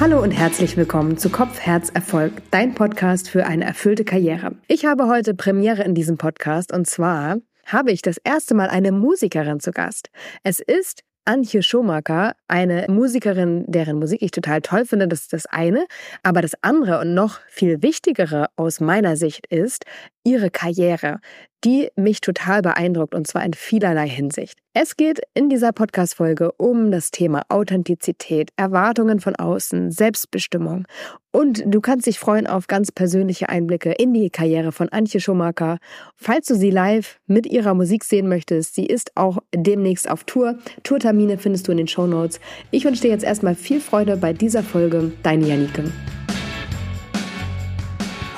Hallo und herzlich willkommen zu Kopf, Herz, Erfolg, dein Podcast für eine erfüllte Karriere. Ich habe heute Premiere in diesem Podcast und zwar habe ich das erste Mal eine Musikerin zu Gast. Es ist Antje Schomaker, eine Musikerin, deren Musik ich total toll finde, das ist das eine. Aber das andere und noch viel wichtigere aus meiner Sicht ist ihre Karriere die mich total beeindruckt und zwar in vielerlei Hinsicht. Es geht in dieser Podcast-Folge um das Thema Authentizität, Erwartungen von außen, Selbstbestimmung und du kannst dich freuen auf ganz persönliche Einblicke in die Karriere von Antje Schumacher. Falls du sie live mit ihrer Musik sehen möchtest, sie ist auch demnächst auf Tour. Tourtermine findest du in den Show Notes. Ich wünsche dir jetzt erstmal viel Freude bei dieser Folge. Deine Janike.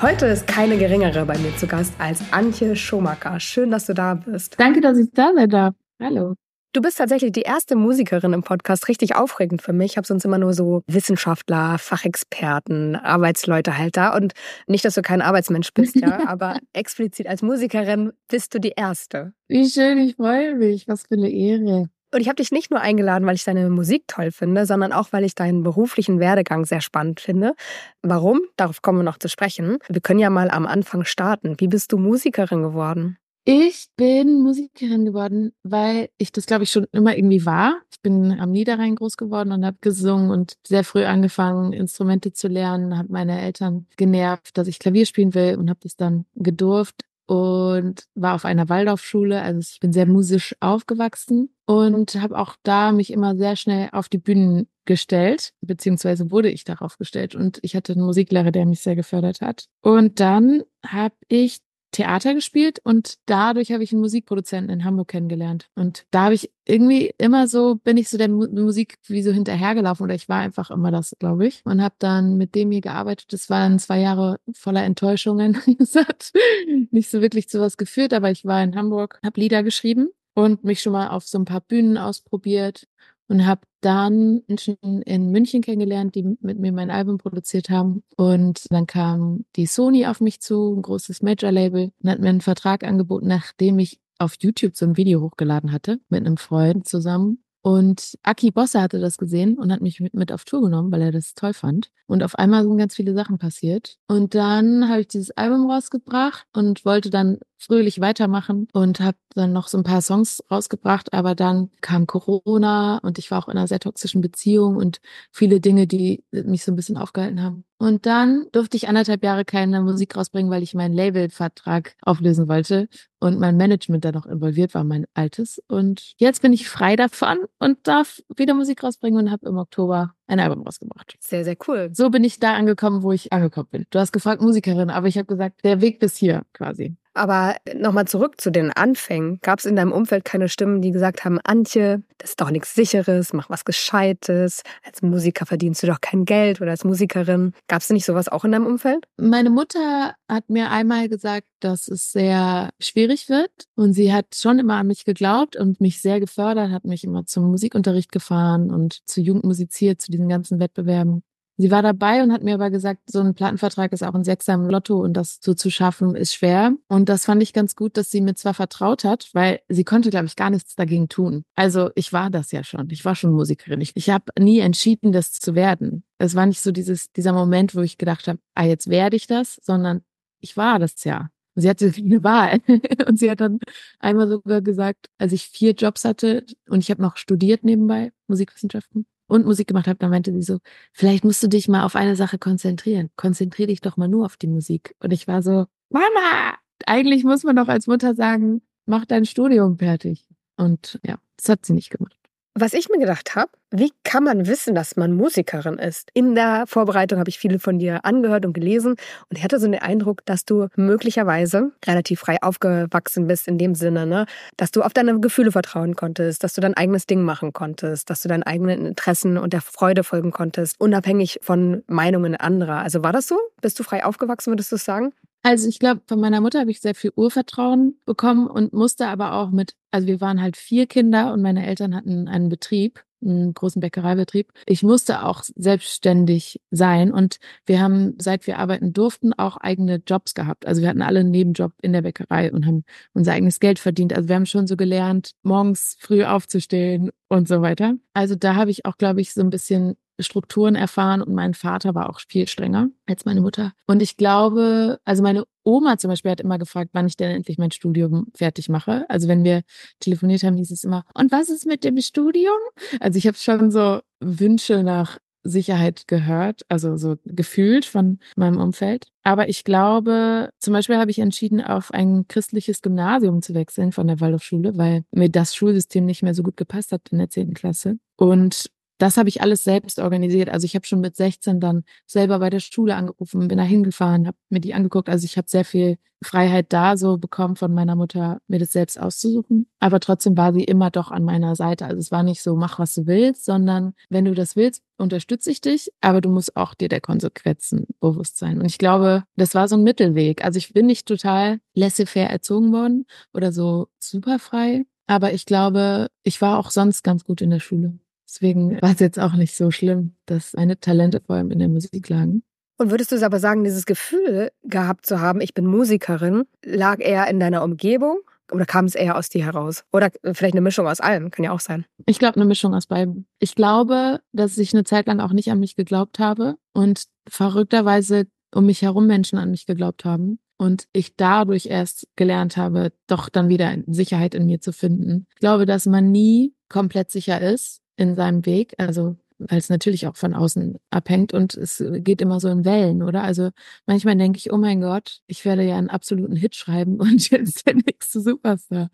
Heute ist keine geringere bei mir zu Gast als Antje Schomacker. Schön, dass du da bist. Danke, dass ich da sein darf. Hallo. Du bist tatsächlich die erste Musikerin im Podcast. Richtig aufregend für mich. Ich habe sonst immer nur so Wissenschaftler, Fachexperten, Arbeitsleute halt da. Und nicht, dass du kein Arbeitsmensch bist, ja, aber explizit als Musikerin bist du die erste. Wie schön, ich freue mich. Was für eine Ehre. Und ich habe dich nicht nur eingeladen, weil ich deine Musik toll finde, sondern auch, weil ich deinen beruflichen Werdegang sehr spannend finde. Warum? Darauf kommen wir noch zu sprechen. Wir können ja mal am Anfang starten. Wie bist du Musikerin geworden? Ich bin Musikerin geworden, weil ich das, glaube ich, schon immer irgendwie war. Ich bin am Niederrhein groß geworden und habe gesungen und sehr früh angefangen, Instrumente zu lernen, habe meine Eltern genervt, dass ich Klavier spielen will und habe das dann gedurft und war auf einer Waldorfschule. Also ich bin sehr musisch aufgewachsen und habe auch da mich immer sehr schnell auf die Bühnen gestellt, beziehungsweise wurde ich darauf gestellt. Und ich hatte einen Musiklehrer, der mich sehr gefördert hat. Und dann habe ich Theater gespielt und dadurch habe ich einen Musikproduzenten in Hamburg kennengelernt. Und da habe ich irgendwie immer so, bin ich so der Mu Musik wie so hinterhergelaufen oder ich war einfach immer das, glaube ich. Und habe dann mit dem hier gearbeitet. Das waren zwei Jahre voller Enttäuschungen. das hat nicht so wirklich zu was geführt, aber ich war in Hamburg, habe Lieder geschrieben und mich schon mal auf so ein paar Bühnen ausprobiert und habe dann Menschen in München kennengelernt, die mit mir mein Album produziert haben. Und dann kam die Sony auf mich zu, ein großes Major-Label, und hat mir einen Vertrag angeboten, nachdem ich auf YouTube so ein Video hochgeladen hatte mit einem Freund zusammen. Und Aki Bosse hatte das gesehen und hat mich mit, auf Tour genommen, weil er das toll fand. Und auf einmal sind ganz viele Sachen passiert. Und dann habe ich dieses Album rausgebracht und wollte dann fröhlich weitermachen und habe dann noch so ein paar Songs rausgebracht, aber dann kam Corona und ich war auch in einer sehr toxischen Beziehung und viele Dinge, die mich so ein bisschen aufgehalten haben. Und dann durfte ich anderthalb Jahre keine Musik rausbringen, weil ich meinen Labelvertrag auflösen wollte und mein Management da noch involviert war, mein altes. Und jetzt bin ich frei davon und darf wieder Musik rausbringen und habe im Oktober ein Album rausgebracht. Sehr, sehr cool. So bin ich da angekommen, wo ich angekommen bin. Du hast gefragt Musikerin, aber ich habe gesagt, der Weg bis hier quasi. Aber nochmal zurück zu den Anfängen. Gab es in deinem Umfeld keine Stimmen, die gesagt haben, Antje, das ist doch nichts Sicheres, mach was Gescheites. Als Musiker verdienst du doch kein Geld oder als Musikerin. Gab es nicht sowas auch in deinem Umfeld? Meine Mutter hat mir einmal gesagt, dass es sehr schwierig wird. Und sie hat schon immer an mich geglaubt und mich sehr gefördert, hat mich immer zum Musikunterricht gefahren und zu Jugend musiziert, zu diesen ganzen Wettbewerben. Sie war dabei und hat mir aber gesagt, so ein Plattenvertrag ist auch ein Sechser im Lotto und das so zu schaffen ist schwer. Und das fand ich ganz gut, dass sie mir zwar vertraut hat, weil sie konnte, glaube ich, gar nichts dagegen tun. Also ich war das ja schon. Ich war schon Musikerin. Ich, ich habe nie entschieden, das zu werden. Es war nicht so dieses, dieser Moment, wo ich gedacht habe, ah, jetzt werde ich das, sondern ich war das ja. Sie hatte eine Wahl. und sie hat dann einmal sogar gesagt, als ich vier Jobs hatte und ich habe noch studiert nebenbei, Musikwissenschaften, und Musik gemacht habe, dann meinte sie so, vielleicht musst du dich mal auf eine Sache konzentrieren. Konzentrier dich doch mal nur auf die Musik. Und ich war so, Mama, eigentlich muss man doch als Mutter sagen, mach dein Studium fertig. Und ja, das hat sie nicht gemacht. Was ich mir gedacht habe, wie kann man wissen, dass man Musikerin ist? In der Vorbereitung habe ich viele von dir angehört und gelesen und ich hatte so den Eindruck, dass du möglicherweise relativ frei aufgewachsen bist in dem Sinne, ne? dass du auf deine Gefühle vertrauen konntest, dass du dein eigenes Ding machen konntest, dass du deinen eigenen Interessen und der Freude folgen konntest, unabhängig von Meinungen anderer. Also war das so? Bist du frei aufgewachsen, würdest du sagen? Also ich glaube, von meiner Mutter habe ich sehr viel Urvertrauen bekommen und musste aber auch mit, also wir waren halt vier Kinder und meine Eltern hatten einen Betrieb, einen großen Bäckereibetrieb. Ich musste auch selbstständig sein und wir haben, seit wir arbeiten durften, auch eigene Jobs gehabt. Also wir hatten alle einen Nebenjob in der Bäckerei und haben unser eigenes Geld verdient. Also wir haben schon so gelernt, morgens früh aufzustehen und so weiter. Also da habe ich auch, glaube ich, so ein bisschen Strukturen erfahren und mein Vater war auch viel strenger als meine Mutter. Und ich glaube, also meine Oma zum Beispiel hat immer gefragt, wann ich denn endlich mein Studium fertig mache. Also wenn wir telefoniert haben, hieß es immer, und was ist mit dem Studium? Also ich habe schon so Wünsche nach Sicherheit gehört, also so gefühlt von meinem Umfeld. Aber ich glaube, zum Beispiel habe ich entschieden, auf ein christliches Gymnasium zu wechseln von der Waldorfschule, weil mir das Schulsystem nicht mehr so gut gepasst hat in der zehnten Klasse. Und das habe ich alles selbst organisiert. Also ich habe schon mit 16 dann selber bei der Schule angerufen, bin da hingefahren, habe mir die angeguckt. Also ich habe sehr viel Freiheit da so bekommen von meiner Mutter, mir das selbst auszusuchen. Aber trotzdem war sie immer doch an meiner Seite. Also es war nicht so, mach was du willst, sondern wenn du das willst, unterstütze ich dich, aber du musst auch dir der Konsequenzen bewusst sein. Und ich glaube, das war so ein Mittelweg. Also ich bin nicht total laissez-faire erzogen worden oder so super frei. Aber ich glaube, ich war auch sonst ganz gut in der Schule. Deswegen war es jetzt auch nicht so schlimm, dass meine Talente vor allem in der Musik lagen. Und würdest du es aber sagen, dieses Gefühl gehabt zu haben, ich bin Musikerin, lag eher in deiner Umgebung oder kam es eher aus dir heraus? Oder vielleicht eine Mischung aus allem, kann ja auch sein. Ich glaube, eine Mischung aus beiden. Ich glaube, dass ich eine Zeit lang auch nicht an mich geglaubt habe und verrückterweise um mich herum Menschen an mich geglaubt haben. Und ich dadurch erst gelernt habe, doch dann wieder Sicherheit in mir zu finden. Ich glaube, dass man nie komplett sicher ist in seinem Weg. Also weil es natürlich auch von außen abhängt und es geht immer so in Wellen, oder? Also manchmal denke ich, oh mein Gott, ich werde ja einen absoluten Hit schreiben und jetzt der nächste Superstar.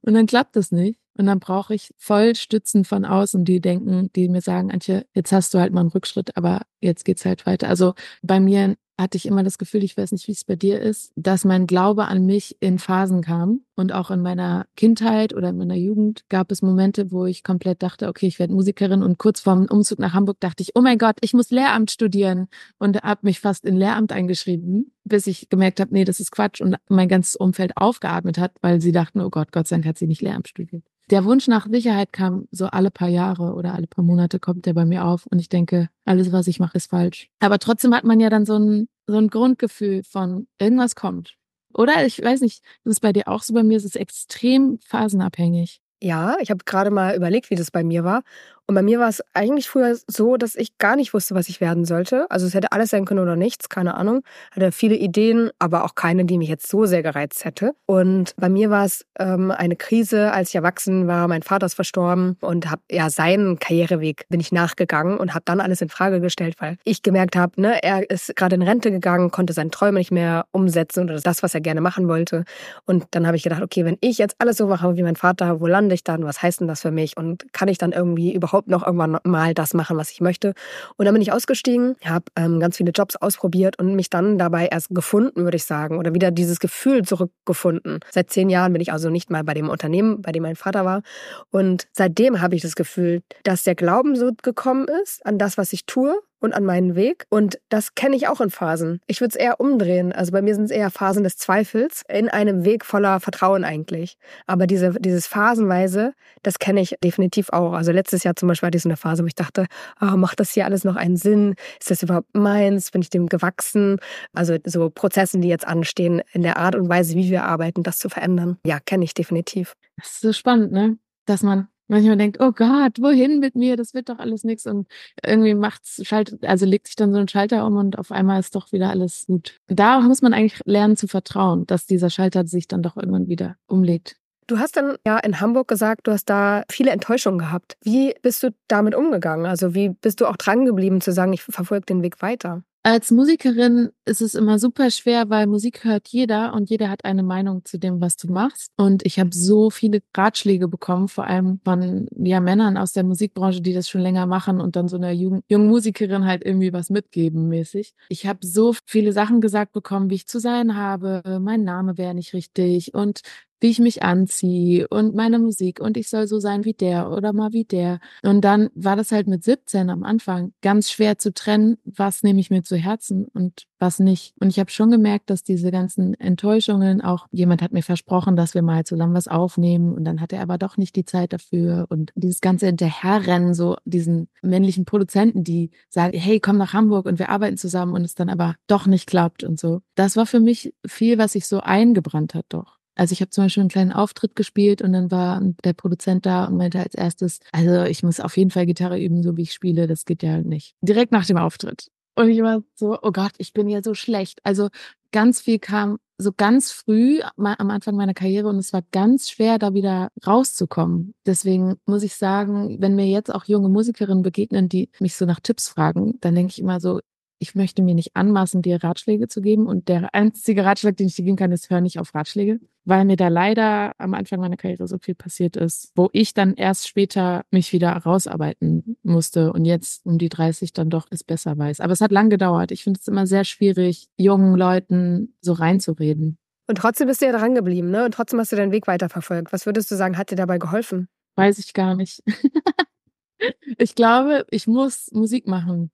Und dann klappt das nicht. Und dann brauche ich voll Stützen von außen, die denken, die mir sagen, Antje, jetzt hast du halt mal einen Rückschritt, aber jetzt geht's halt weiter. Also bei mir hatte ich immer das Gefühl, ich weiß nicht, wie es bei dir ist, dass mein Glaube an mich in Phasen kam. Und auch in meiner Kindheit oder in meiner Jugend gab es Momente, wo ich komplett dachte, okay, ich werde Musikerin. Und kurz vorm Umzug nach Hamburg dachte ich, oh mein Gott, ich muss Lehramt studieren. Und habe mich fast in Lehramt eingeschrieben, bis ich gemerkt habe, nee, das ist Quatsch. Und mein ganzes Umfeld aufgeatmet hat, weil sie dachten, oh Gott, Gott sei Dank hat sie nicht Lehramt studiert der Wunsch nach Sicherheit kam so alle paar Jahre oder alle paar Monate kommt der bei mir auf und ich denke, alles, was ich mache, ist falsch. Aber trotzdem hat man ja dann so ein, so ein Grundgefühl von irgendwas kommt. Oder ich weiß nicht, das ist bei dir auch so, bei mir ist es extrem phasenabhängig. Ja, ich habe gerade mal überlegt, wie das bei mir war. Und bei mir war es eigentlich früher so, dass ich gar nicht wusste, was ich werden sollte. Also es hätte alles sein können oder nichts, keine Ahnung. Hatte viele Ideen, aber auch keine, die mich jetzt so sehr gereizt hätte. Und bei mir war es ähm, eine Krise, als ich erwachsen war. Mein Vater ist verstorben und habe ja seinen Karriereweg bin ich nachgegangen und habe dann alles in Frage gestellt, weil ich gemerkt habe, ne, er ist gerade in Rente gegangen, konnte seine Träume nicht mehr umsetzen oder das, was er gerne machen wollte. Und dann habe ich gedacht, okay, wenn ich jetzt alles so mache wie mein Vater, wo lande ich dann? Was heißt denn das für mich? Und kann ich dann irgendwie überhaupt überhaupt noch irgendwann mal das machen, was ich möchte. Und dann bin ich ausgestiegen, habe ähm, ganz viele Jobs ausprobiert und mich dann dabei erst gefunden, würde ich sagen, oder wieder dieses Gefühl zurückgefunden. Seit zehn Jahren bin ich also nicht mal bei dem Unternehmen, bei dem mein Vater war. Und seitdem habe ich das Gefühl, dass der Glauben so gekommen ist an das, was ich tue und an meinen Weg. Und das kenne ich auch in Phasen. Ich würde es eher umdrehen. Also bei mir sind es eher Phasen des Zweifels in einem Weg voller Vertrauen eigentlich. Aber diese, dieses Phasenweise, das kenne ich definitiv auch. Also letztes Jahr zum Beispiel hatte ich so eine Phase, wo ich dachte, oh, macht das hier alles noch einen Sinn? Ist das überhaupt meins? Bin ich dem gewachsen? Also so Prozessen, die jetzt anstehen, in der Art und Weise, wie wir arbeiten, das zu verändern. Ja, kenne ich definitiv. Das ist so spannend, ne? Dass man manchmal denkt, oh Gott, wohin mit mir? Das wird doch alles nichts. Und irgendwie macht's, schaltet, also legt sich dann so ein Schalter um und auf einmal ist doch wieder alles gut. Da muss man eigentlich lernen zu vertrauen, dass dieser Schalter sich dann doch irgendwann wieder umlegt. Du hast dann ja in Hamburg gesagt, du hast da viele Enttäuschungen gehabt. Wie bist du damit umgegangen? Also wie bist du auch dran geblieben zu sagen, ich verfolge den Weg weiter? Als Musikerin ist es immer super schwer, weil Musik hört jeder und jeder hat eine Meinung zu dem, was du machst. Und ich habe so viele Ratschläge bekommen, vor allem von ja, Männern aus der Musikbranche, die das schon länger machen und dann so einer jungen, Musikerin halt irgendwie was mitgeben mäßig. Ich habe so viele Sachen gesagt bekommen, wie ich zu sein habe, mein Name wäre nicht richtig und wie ich mich anziehe und meine Musik und ich soll so sein wie der oder mal wie der. Und dann war das halt mit 17 am Anfang ganz schwer zu trennen, was nehme ich mir zu Herzen und was nicht. Und ich habe schon gemerkt, dass diese ganzen Enttäuschungen auch, jemand hat mir versprochen, dass wir mal zusammen was aufnehmen und dann hat er aber doch nicht die Zeit dafür und dieses ganze Hinterherrennen, so diesen männlichen Produzenten, die sagen, hey, komm nach Hamburg und wir arbeiten zusammen und es dann aber doch nicht klappt und so. Das war für mich viel, was sich so eingebrannt hat doch. Also ich habe zum Beispiel einen kleinen Auftritt gespielt und dann war der Produzent da und meinte als erstes, also ich muss auf jeden Fall Gitarre üben, so wie ich spiele, das geht ja nicht. Direkt nach dem Auftritt. Und ich war so, oh Gott, ich bin ja so schlecht. Also ganz viel kam so ganz früh am Anfang meiner Karriere und es war ganz schwer, da wieder rauszukommen. Deswegen muss ich sagen, wenn mir jetzt auch junge Musikerinnen begegnen, die mich so nach Tipps fragen, dann denke ich immer so, ich möchte mir nicht anmaßen, dir Ratschläge zu geben. Und der einzige Ratschlag, den ich dir geben kann, ist, hör nicht auf Ratschläge. Weil mir da leider am Anfang meiner Karriere so viel passiert ist, wo ich dann erst später mich wieder rausarbeiten musste und jetzt um die 30 dann doch es besser weiß. Aber es hat lang gedauert. Ich finde es immer sehr schwierig, jungen Leuten so reinzureden. Und trotzdem bist du ja dran geblieben, ne? Und trotzdem hast du deinen Weg weiterverfolgt. Was würdest du sagen, hat dir dabei geholfen? Weiß ich gar nicht. ich glaube, ich muss Musik machen.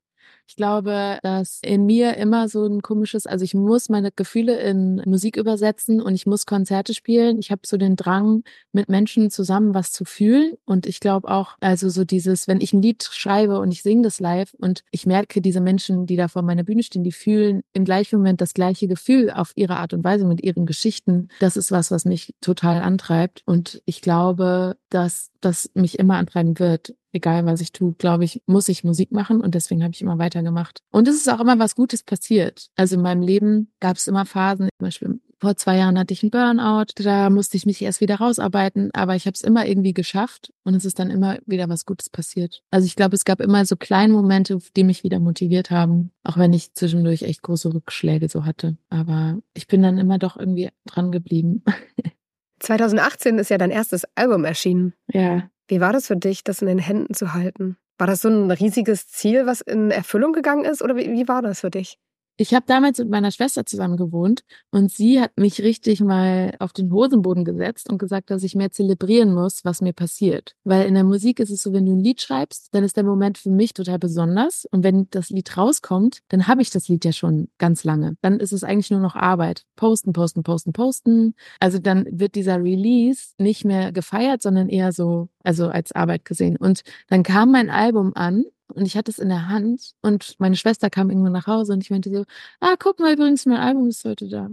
Ich glaube, dass in mir immer so ein komisches, also ich muss meine Gefühle in Musik übersetzen und ich muss Konzerte spielen. Ich habe so den Drang, mit Menschen zusammen was zu fühlen. Und ich glaube auch, also so dieses, wenn ich ein Lied schreibe und ich singe das live und ich merke, diese Menschen, die da vor meiner Bühne stehen, die fühlen im gleichen Moment das gleiche Gefühl auf ihre Art und Weise mit ihren Geschichten. Das ist was, was mich total antreibt. Und ich glaube, dass das mich immer antreiben wird egal was ich tue, glaube ich, muss ich Musik machen und deswegen habe ich immer weitergemacht. Und es ist auch immer was Gutes passiert. Also in meinem Leben gab es immer Phasen, zum Beispiel vor zwei Jahren hatte ich einen Burnout, da musste ich mich erst wieder rausarbeiten, aber ich habe es immer irgendwie geschafft und es ist dann immer wieder was Gutes passiert. Also ich glaube, es gab immer so kleine Momente, die mich wieder motiviert haben, auch wenn ich zwischendurch echt große Rückschläge so hatte. Aber ich bin dann immer doch irgendwie dran geblieben. 2018 ist ja dein erstes Album erschienen. Ja. Wie war das für dich, das in den Händen zu halten? War das so ein riesiges Ziel, was in Erfüllung gegangen ist? Oder wie, wie war das für dich? Ich habe damals mit meiner Schwester zusammen gewohnt und sie hat mich richtig mal auf den Hosenboden gesetzt und gesagt, dass ich mehr zelebrieren muss, was mir passiert. Weil in der Musik ist es so, wenn du ein Lied schreibst, dann ist der Moment für mich total besonders und wenn das Lied rauskommt, dann habe ich das Lied ja schon ganz lange. Dann ist es eigentlich nur noch Arbeit. Posten, posten, posten, posten. Also dann wird dieser Release nicht mehr gefeiert, sondern eher so, also als Arbeit gesehen. Und dann kam mein Album an und ich hatte es in der Hand und meine Schwester kam irgendwann nach Hause und ich meinte so, ah, guck mal, übrigens, mein Album ist heute da.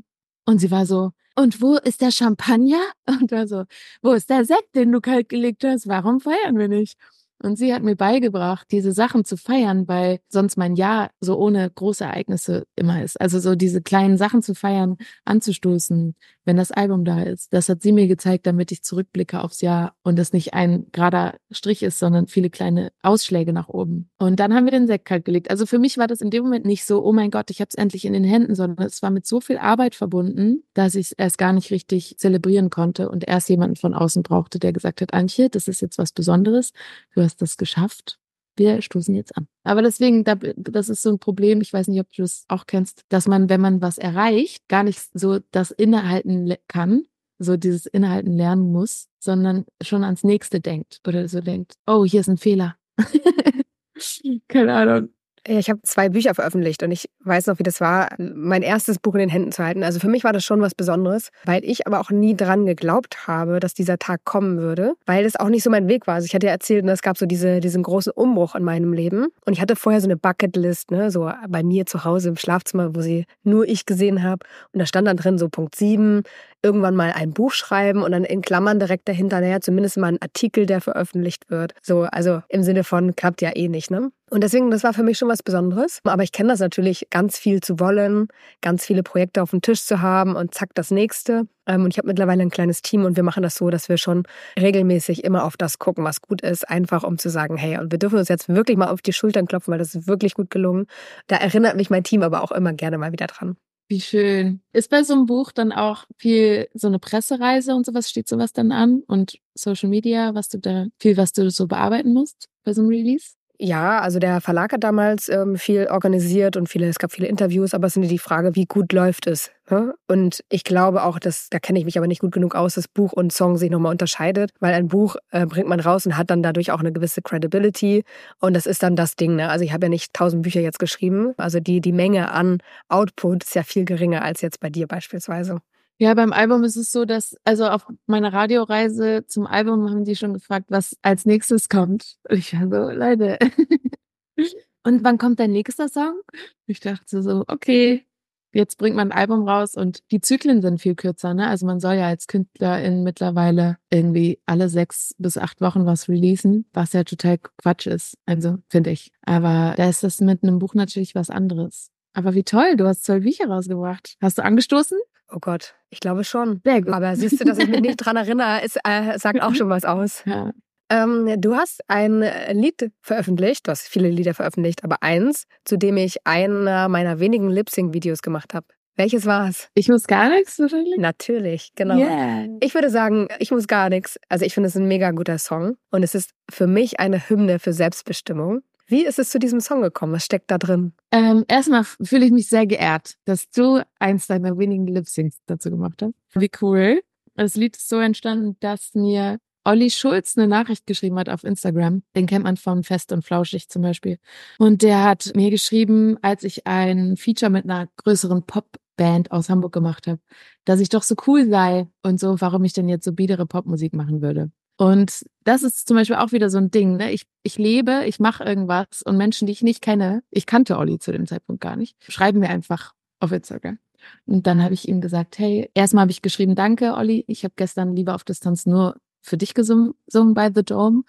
Und sie war so, und wo ist der Champagner? Und war so, wo ist der Sekt, den du kalt gelegt hast? Warum feiern wir nicht? Und sie hat mir beigebracht, diese Sachen zu feiern, weil sonst mein Jahr so ohne große Ereignisse immer ist. Also so diese kleinen Sachen zu feiern, anzustoßen, wenn das Album da ist. Das hat sie mir gezeigt, damit ich zurückblicke aufs Jahr und es nicht ein gerader Strich ist, sondern viele kleine Ausschläge nach oben. Und dann haben wir den Sekt kalt gelegt. Also für mich war das in dem Moment nicht so, oh mein Gott, ich habe es endlich in den Händen, sondern es war mit so viel Arbeit verbunden, dass ich es erst gar nicht richtig zelebrieren konnte und erst jemanden von außen brauchte, der gesagt hat, Antje, das ist jetzt was Besonderes. Du hast das geschafft. Wir stoßen jetzt an. Aber deswegen, das ist so ein Problem, ich weiß nicht, ob du das auch kennst, dass man, wenn man was erreicht, gar nicht so das Innehalten kann, so dieses Innehalten lernen muss, sondern schon ans nächste denkt oder so denkt, oh, hier ist ein Fehler. Keine Ahnung. Ich habe zwei Bücher veröffentlicht und ich weiß noch, wie das war, mein erstes Buch in den Händen zu halten. Also für mich war das schon was Besonderes, weil ich aber auch nie dran geglaubt habe, dass dieser Tag kommen würde, weil das auch nicht so mein Weg war. Also ich hatte ja erzählt, ne, es gab so diese, diesen großen Umbruch in meinem Leben und ich hatte vorher so eine Bucketlist, ne, so bei mir zu Hause im Schlafzimmer, wo sie nur ich gesehen habe und da stand dann drin so Punkt 7, irgendwann mal ein Buch schreiben und dann in Klammern direkt dahinter, naja, zumindest mal ein Artikel, der veröffentlicht wird. So, also im Sinne von klappt ja eh nicht, ne? Und deswegen, das war für mich schon was Besonderes. Aber ich kenne das natürlich, ganz viel zu wollen, ganz viele Projekte auf dem Tisch zu haben und zack, das nächste. Ähm, und ich habe mittlerweile ein kleines Team und wir machen das so, dass wir schon regelmäßig immer auf das gucken, was gut ist, einfach um zu sagen, hey, und wir dürfen uns jetzt wirklich mal auf die Schultern klopfen, weil das ist wirklich gut gelungen. Da erinnert mich mein Team aber auch immer gerne mal wieder dran. Wie schön. Ist bei so einem Buch dann auch viel so eine Pressereise und sowas, steht sowas dann an und Social Media, was du da, viel, was du so bearbeiten musst bei so einem Release? Ja, also der Verlag hat damals ähm, viel organisiert und viele, es gab viele Interviews, aber es ist die Frage, wie gut läuft es? Ne? Und ich glaube auch, dass, da kenne ich mich aber nicht gut genug aus, dass Buch und Song sich nochmal unterscheidet, weil ein Buch äh, bringt man raus und hat dann dadurch auch eine gewisse Credibility und das ist dann das Ding. Ne? Also ich habe ja nicht tausend Bücher jetzt geschrieben, also die, die Menge an Output ist ja viel geringer als jetzt bei dir beispielsweise. Ja, beim Album ist es so, dass, also auf meiner Radioreise zum Album haben die schon gefragt, was als nächstes kommt. Und ich war so, Leute. Und wann kommt dein nächster Song? Ich dachte so, okay, jetzt bringt man ein Album raus und die Zyklen sind viel kürzer, ne? Also man soll ja als Künstlerin mittlerweile irgendwie alle sechs bis acht Wochen was releasen, was ja total Quatsch ist. Also finde ich. Aber da ist das mit einem Buch natürlich was anderes. Aber wie toll, du hast zwölf Bücher rausgebracht. Hast du angestoßen? Oh Gott, ich glaube schon. Sehr gut. Aber siehst du, dass ich mich nicht dran erinnere, ist, äh, sagt auch schon was aus. Ja. Ähm, du hast ein Lied veröffentlicht, du hast viele Lieder veröffentlicht, aber eins, zu dem ich einer meiner wenigen Lip-Sync-Videos gemacht habe. Welches war es? Ich muss gar nichts wahrscheinlich. Natürlich, genau. Yeah. Ich würde sagen, ich muss gar nichts. Also ich finde es ein mega guter Song und es ist für mich eine Hymne für Selbstbestimmung. Wie ist es zu diesem Song gekommen? Was steckt da drin? Ähm, erstmal fühle ich mich sehr geehrt, dass du eins deiner wenigen Lip-Syncs dazu gemacht hast. Wie cool. Das Lied ist so entstanden, dass mir Olli Schulz eine Nachricht geschrieben hat auf Instagram. Den kennt man von Fest und Flauschig zum Beispiel. Und der hat mir geschrieben, als ich ein Feature mit einer größeren Popband aus Hamburg gemacht habe, dass ich doch so cool sei und so, warum ich denn jetzt so biedere Popmusik machen würde. Und das ist zum Beispiel auch wieder so ein Ding. Ne? Ich, ich lebe, ich mache irgendwas und Menschen, die ich nicht kenne, ich kannte Olli zu dem Zeitpunkt gar nicht, schreiben mir einfach auf Instagram. Und dann habe ich ihm gesagt, hey, erstmal habe ich geschrieben, danke Olli, ich habe gestern lieber auf Distanz nur für dich gesungen, bei The Dome,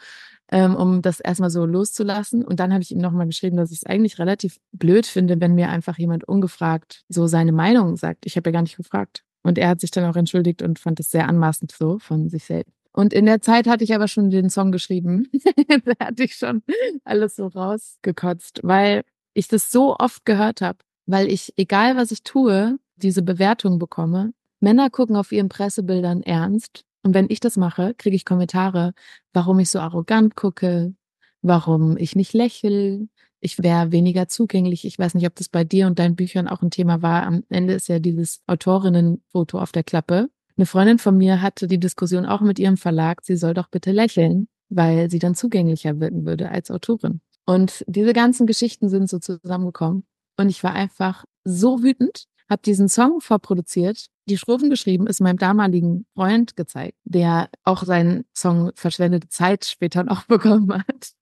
ähm, um das erstmal so loszulassen. Und dann habe ich ihm nochmal geschrieben, dass ich es eigentlich relativ blöd finde, wenn mir einfach jemand ungefragt so seine Meinung sagt. Ich habe ja gar nicht gefragt. Und er hat sich dann auch entschuldigt und fand es sehr anmaßend so von sich selbst. Und in der Zeit hatte ich aber schon den Song geschrieben. da hatte ich schon alles so rausgekotzt, weil ich das so oft gehört habe, weil ich, egal was ich tue, diese Bewertung bekomme. Männer gucken auf ihren Pressebildern ernst. Und wenn ich das mache, kriege ich Kommentare, warum ich so arrogant gucke, warum ich nicht lächel, ich wäre weniger zugänglich. Ich weiß nicht, ob das bei dir und deinen Büchern auch ein Thema war. Am Ende ist ja dieses Autorinnenfoto auf der Klappe. Eine Freundin von mir hatte die Diskussion auch mit ihrem Verlag, sie soll doch bitte lächeln, weil sie dann zugänglicher wirken würde als Autorin. Und diese ganzen Geschichten sind so zusammengekommen. Und ich war einfach so wütend, habe diesen Song vorproduziert, die Strophen geschrieben, ist meinem damaligen Freund gezeigt, der auch seinen Song Verschwendete Zeit später noch bekommen hat.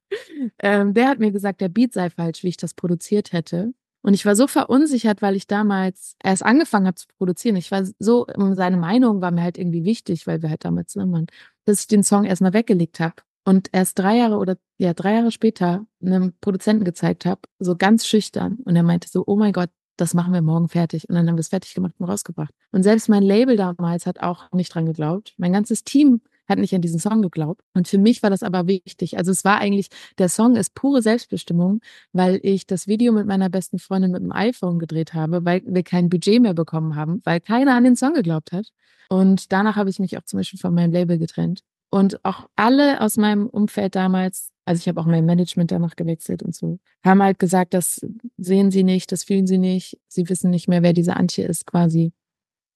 Ähm, der hat mir gesagt, der Beat sei falsch, wie ich das produziert hätte. Und ich war so verunsichert, weil ich damals erst angefangen habe zu produzieren. Ich war so, seine Meinung war mir halt irgendwie wichtig, weil wir halt damals zusammen waren, dass ich den Song erstmal weggelegt habe und erst drei Jahre oder ja drei Jahre später einem Produzenten gezeigt habe, so ganz schüchtern. Und er meinte so, oh mein Gott, das machen wir morgen fertig. Und dann haben wir es fertig gemacht und rausgebracht. Und selbst mein Label damals hat auch nicht dran geglaubt. Mein ganzes Team hat nicht an diesen Song geglaubt. Und für mich war das aber wichtig. Also es war eigentlich, der Song ist pure Selbstbestimmung, weil ich das Video mit meiner besten Freundin mit dem iPhone gedreht habe, weil wir kein Budget mehr bekommen haben, weil keiner an den Song geglaubt hat. Und danach habe ich mich auch zum Beispiel von meinem Label getrennt. Und auch alle aus meinem Umfeld damals, also ich habe auch mein Management danach gewechselt und so, haben halt gesagt, das sehen sie nicht, das fühlen sie nicht, sie wissen nicht mehr, wer diese Antje ist quasi.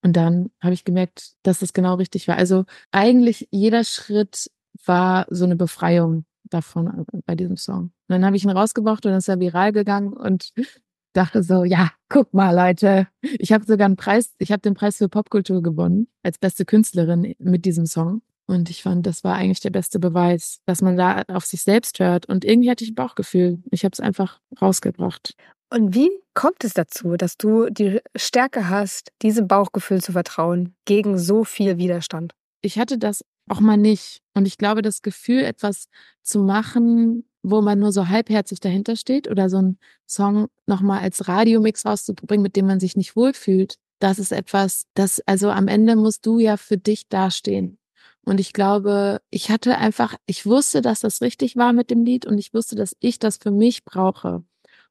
Und dann habe ich gemerkt, dass das genau richtig war. Also eigentlich jeder Schritt war so eine Befreiung davon äh, bei diesem Song. Und dann habe ich ihn rausgebracht und dann ist er viral gegangen und dachte so, ja, guck mal, Leute, ich habe sogar einen Preis, ich habe den Preis für Popkultur gewonnen als beste Künstlerin mit diesem Song. Und ich fand, das war eigentlich der beste Beweis, dass man da auf sich selbst hört. Und irgendwie hatte ich ein Bauchgefühl. Ich habe es einfach rausgebracht. Und wie kommt es dazu, dass du die Stärke hast, diesem Bauchgefühl zu vertrauen gegen so viel Widerstand? Ich hatte das auch mal nicht. Und ich glaube, das Gefühl, etwas zu machen, wo man nur so halbherzig dahinter steht oder so einen Song nochmal als Radiomix rauszubringen, mit dem man sich nicht wohlfühlt, das ist etwas, das, also am Ende musst du ja für dich dastehen. Und ich glaube, ich hatte einfach, ich wusste, dass das richtig war mit dem Lied und ich wusste, dass ich das für mich brauche.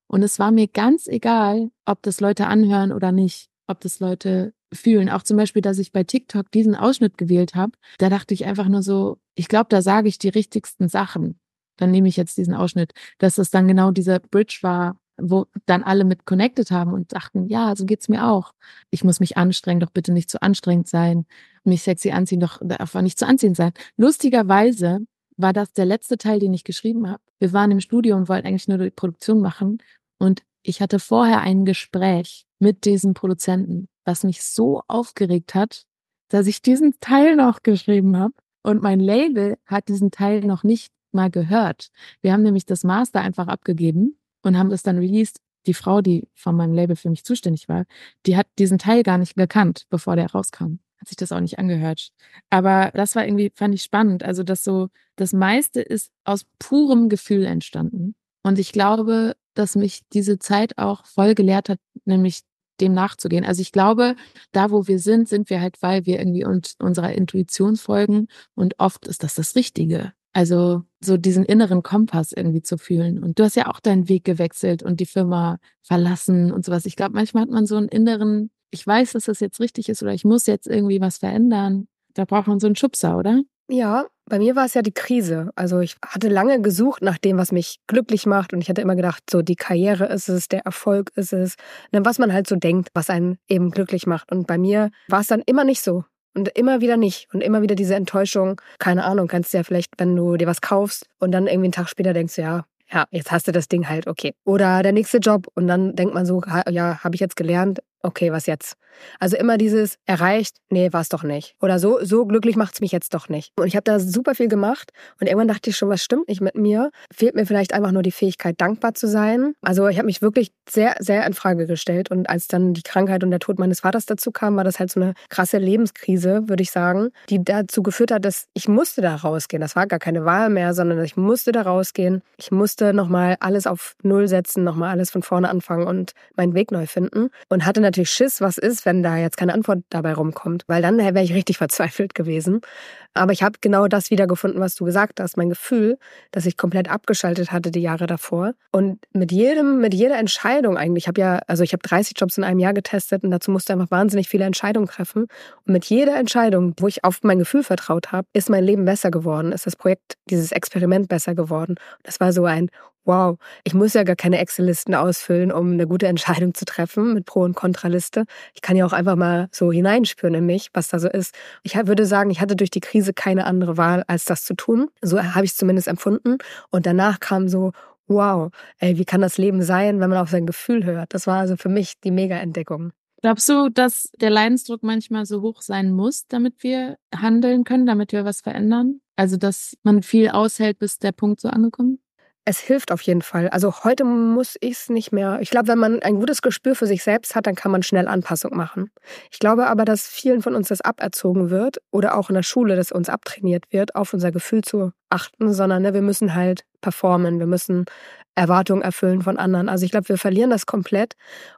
Und es war mir ganz egal, ob das Leute anhören oder nicht, ob das Leute fühlen. Auch zum Beispiel, dass ich bei TikTok diesen Ausschnitt gewählt habe. Da dachte ich einfach nur so, ich glaube, da sage ich die richtigsten Sachen. Dann nehme ich jetzt diesen Ausschnitt, dass das dann genau dieser Bridge war, wo dann alle mit connected haben und dachten, ja, so geht's mir auch. Ich muss mich anstrengen, doch bitte nicht zu anstrengend sein. Mich sexy anziehen, doch darf nicht zu anziehend sein. Lustigerweise war das der letzte Teil, den ich geschrieben habe. Wir waren im Studio und wollten eigentlich nur die Produktion machen. Und ich hatte vorher ein Gespräch mit diesem Produzenten, was mich so aufgeregt hat, dass ich diesen Teil noch geschrieben habe. Und mein Label hat diesen Teil noch nicht mal gehört. Wir haben nämlich das Master einfach abgegeben und haben das dann released. die Frau, die von meinem Label für mich zuständig war, die hat diesen Teil gar nicht gekannt, bevor der rauskam. Hat sich das auch nicht angehört. Aber das war irgendwie, fand ich spannend. Also, dass so, das meiste ist aus purem Gefühl entstanden. Und ich glaube, dass mich diese Zeit auch voll gelehrt hat, nämlich dem nachzugehen. Also ich glaube, da wo wir sind, sind wir halt, weil wir irgendwie uns unserer Intuition folgen und oft ist das das Richtige. Also so diesen inneren Kompass irgendwie zu fühlen. Und du hast ja auch deinen Weg gewechselt und die Firma verlassen und sowas. Ich glaube, manchmal hat man so einen inneren, ich weiß, dass das jetzt richtig ist oder ich muss jetzt irgendwie was verändern. Da braucht man so einen Schubser, oder? Ja, bei mir war es ja die Krise. Also ich hatte lange gesucht nach dem, was mich glücklich macht und ich hatte immer gedacht, so die Karriere ist es, der Erfolg ist es, ne, was man halt so denkt, was einen eben glücklich macht. Und bei mir war es dann immer nicht so. Und immer wieder nicht. Und immer wieder diese Enttäuschung. Keine Ahnung, kannst du ja vielleicht, wenn du dir was kaufst und dann irgendwie einen Tag später denkst, ja, ja, jetzt hast du das Ding halt, okay. Oder der nächste Job und dann denkt man so, ja, habe ich jetzt gelernt, okay, was jetzt? Also immer dieses erreicht, nee, war es doch nicht. Oder so, so glücklich macht's mich jetzt doch nicht. Und ich habe da super viel gemacht und irgendwann dachte ich schon, was stimmt nicht mit mir? Fehlt mir vielleicht einfach nur die Fähigkeit, dankbar zu sein? Also ich habe mich wirklich sehr, sehr in Frage gestellt. Und als dann die Krankheit und der Tod meines Vaters dazu kam, war das halt so eine krasse Lebenskrise, würde ich sagen, die dazu geführt hat, dass ich musste da rausgehen. Das war gar keine Wahl mehr, sondern ich musste da rausgehen. Ich musste nochmal alles auf Null setzen, nochmal alles von vorne anfangen und meinen Weg neu finden. Und hatte natürlich Schiss, was ist, wenn da jetzt keine Antwort dabei rumkommt, weil dann wäre ich richtig verzweifelt gewesen. Aber ich habe genau das wiedergefunden, was du gesagt hast, mein Gefühl, dass ich komplett abgeschaltet hatte die Jahre davor. Und mit jedem, mit jeder Entscheidung eigentlich, ich habe ja, also ich habe 30 Jobs in einem Jahr getestet und dazu musste einfach wahnsinnig viele Entscheidungen treffen. Und mit jeder Entscheidung, wo ich auf mein Gefühl vertraut habe, ist mein Leben besser geworden, ist das Projekt, dieses Experiment besser geworden. Das war so ein wow, ich muss ja gar keine Excel-Listen ausfüllen, um eine gute Entscheidung zu treffen mit Pro- und Kontraliste. Ich kann ja auch einfach mal so hineinspüren in mich, was da so ist. Ich würde sagen, ich hatte durch die Krise keine andere Wahl, als das zu tun. So habe ich es zumindest empfunden. Und danach kam so, wow, ey, wie kann das Leben sein, wenn man auf sein Gefühl hört? Das war also für mich die Mega-Entdeckung. Glaubst du, dass der Leidensdruck manchmal so hoch sein muss, damit wir handeln können, damit wir was verändern? Also, dass man viel aushält, bis der Punkt so angekommen? Es hilft auf jeden Fall. Also heute muss ich es nicht mehr. Ich glaube, wenn man ein gutes Gespür für sich selbst hat, dann kann man schnell Anpassung machen. Ich glaube aber, dass vielen von uns das aberzogen wird oder auch in der Schule, dass uns abtrainiert wird, auf unser Gefühl zu achten, sondern ne, wir müssen halt performen, wir müssen Erwartungen erfüllen von anderen. Also ich glaube, wir verlieren das komplett.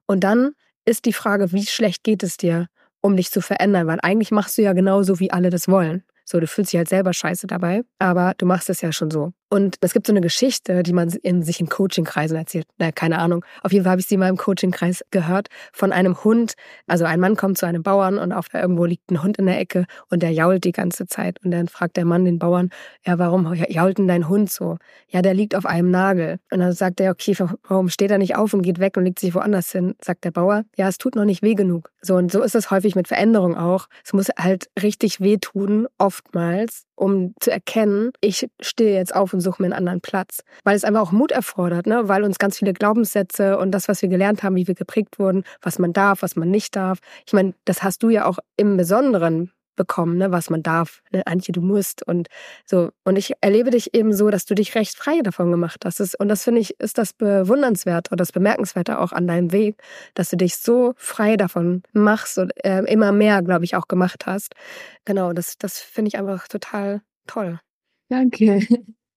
Und dann ist die Frage, wie schlecht geht es dir, um dich zu verändern? Weil eigentlich machst du ja genauso, wie alle das wollen. So, du fühlst dich halt selber scheiße dabei, aber du machst es ja schon so. Und es gibt so eine Geschichte, die man in, sich in Coachingkreisen erzählt. Na, keine Ahnung. Auf jeden Fall habe ich sie mal im Coachingkreis gehört von einem Hund. Also ein Mann kommt zu einem Bauern und auf irgendwo liegt ein Hund in der Ecke und der jault die ganze Zeit. Und dann fragt der Mann den Bauern, ja, warum jault denn dein Hund so? Ja, der liegt auf einem Nagel. Und dann sagt er, okay, warum steht er nicht auf und geht weg und legt sich woanders hin? Sagt der Bauer, ja, es tut noch nicht weh genug. So, und so ist es häufig mit Veränderung auch. Es muss halt richtig wehtun, oftmals, um zu erkennen, ich stehe jetzt auf und suche mir einen anderen Platz. Weil es einfach auch Mut erfordert, ne? weil uns ganz viele Glaubenssätze und das, was wir gelernt haben, wie wir geprägt wurden, was man darf, was man nicht darf. Ich meine, das hast du ja auch im Besonderen bekommen, ne, was man darf. Ne, Antje, du musst und so. Und ich erlebe dich eben so, dass du dich recht frei davon gemacht hast. Und das finde ich, ist das bewundernswert oder das Bemerkenswerte auch an deinem Weg, dass du dich so frei davon machst und äh, immer mehr, glaube ich, auch gemacht hast. Genau, das, das finde ich einfach total toll. Danke.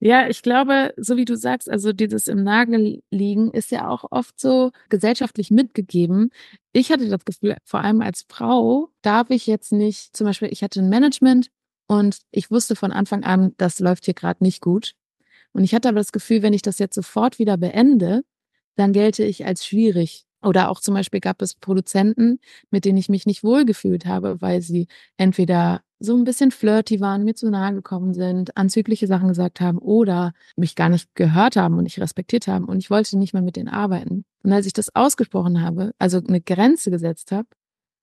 Ja, ich glaube, so wie du sagst, also dieses im Nagel liegen ist ja auch oft so gesellschaftlich mitgegeben. Ich hatte das Gefühl, vor allem als Frau darf ich jetzt nicht, zum Beispiel, ich hatte ein Management und ich wusste von Anfang an, das läuft hier gerade nicht gut. Und ich hatte aber das Gefühl, wenn ich das jetzt sofort wieder beende, dann gelte ich als schwierig. Oder auch zum Beispiel gab es Produzenten, mit denen ich mich nicht wohlgefühlt habe, weil sie entweder so ein bisschen flirty waren, mir zu nahe gekommen sind, anzügliche Sachen gesagt haben oder mich gar nicht gehört haben und nicht respektiert haben und ich wollte nicht mehr mit denen arbeiten. Und als ich das ausgesprochen habe, also eine Grenze gesetzt habe,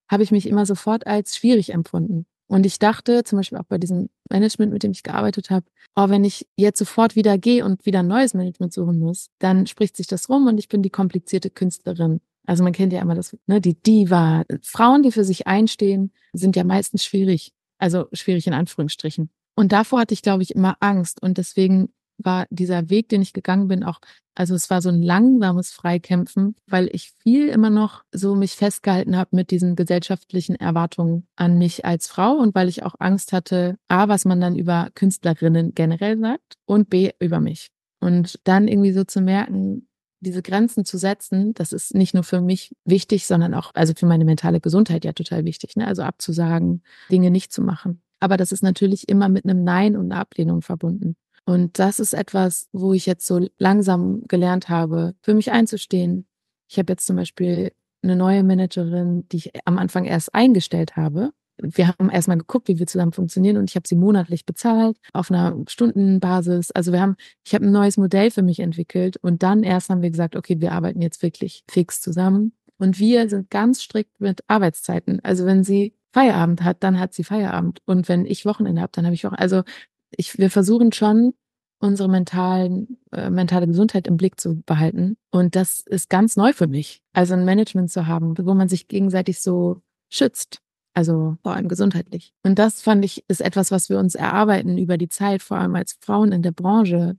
habe ich mich immer sofort als schwierig empfunden. Und ich dachte, zum Beispiel auch bei diesem Management, mit dem ich gearbeitet habe, oh, wenn ich jetzt sofort wieder gehe und wieder ein neues Management suchen muss, dann spricht sich das rum und ich bin die komplizierte Künstlerin. Also man kennt ja immer das, ne, die Diva. Frauen, die für sich einstehen, sind ja meistens schwierig. Also schwierig in Anführungsstrichen. Und davor hatte ich, glaube ich, immer Angst. Und deswegen war dieser Weg, den ich gegangen bin, auch, also es war so ein langsames Freikämpfen, weil ich viel immer noch so mich festgehalten habe mit diesen gesellschaftlichen Erwartungen an mich als Frau und weil ich auch Angst hatte, A, was man dann über Künstlerinnen generell sagt und B, über mich. Und dann irgendwie so zu merken, diese Grenzen zu setzen, das ist nicht nur für mich wichtig, sondern auch, also für meine mentale Gesundheit ja total wichtig, ne? Also abzusagen, Dinge nicht zu machen. Aber das ist natürlich immer mit einem Nein und einer Ablehnung verbunden. Und das ist etwas, wo ich jetzt so langsam gelernt habe, für mich einzustehen. Ich habe jetzt zum Beispiel eine neue Managerin, die ich am Anfang erst eingestellt habe. Wir haben erstmal geguckt, wie wir zusammen funktionieren und ich habe sie monatlich bezahlt auf einer Stundenbasis. Also wir haben, ich habe ein neues Modell für mich entwickelt und dann erst haben wir gesagt, okay, wir arbeiten jetzt wirklich fix zusammen. Und wir sind ganz strikt mit Arbeitszeiten. Also wenn sie Feierabend hat, dann hat sie Feierabend. Und wenn ich Wochenende habe, dann habe ich auch. Also ich, wir versuchen schon, unsere mentalen, äh, mentale Gesundheit im Blick zu behalten. Und das ist ganz neu für mich. Also ein Management zu haben, wo man sich gegenseitig so schützt. Also vor allem gesundheitlich. Und das fand ich, ist etwas, was wir uns erarbeiten über die Zeit, vor allem als Frauen in der Branche,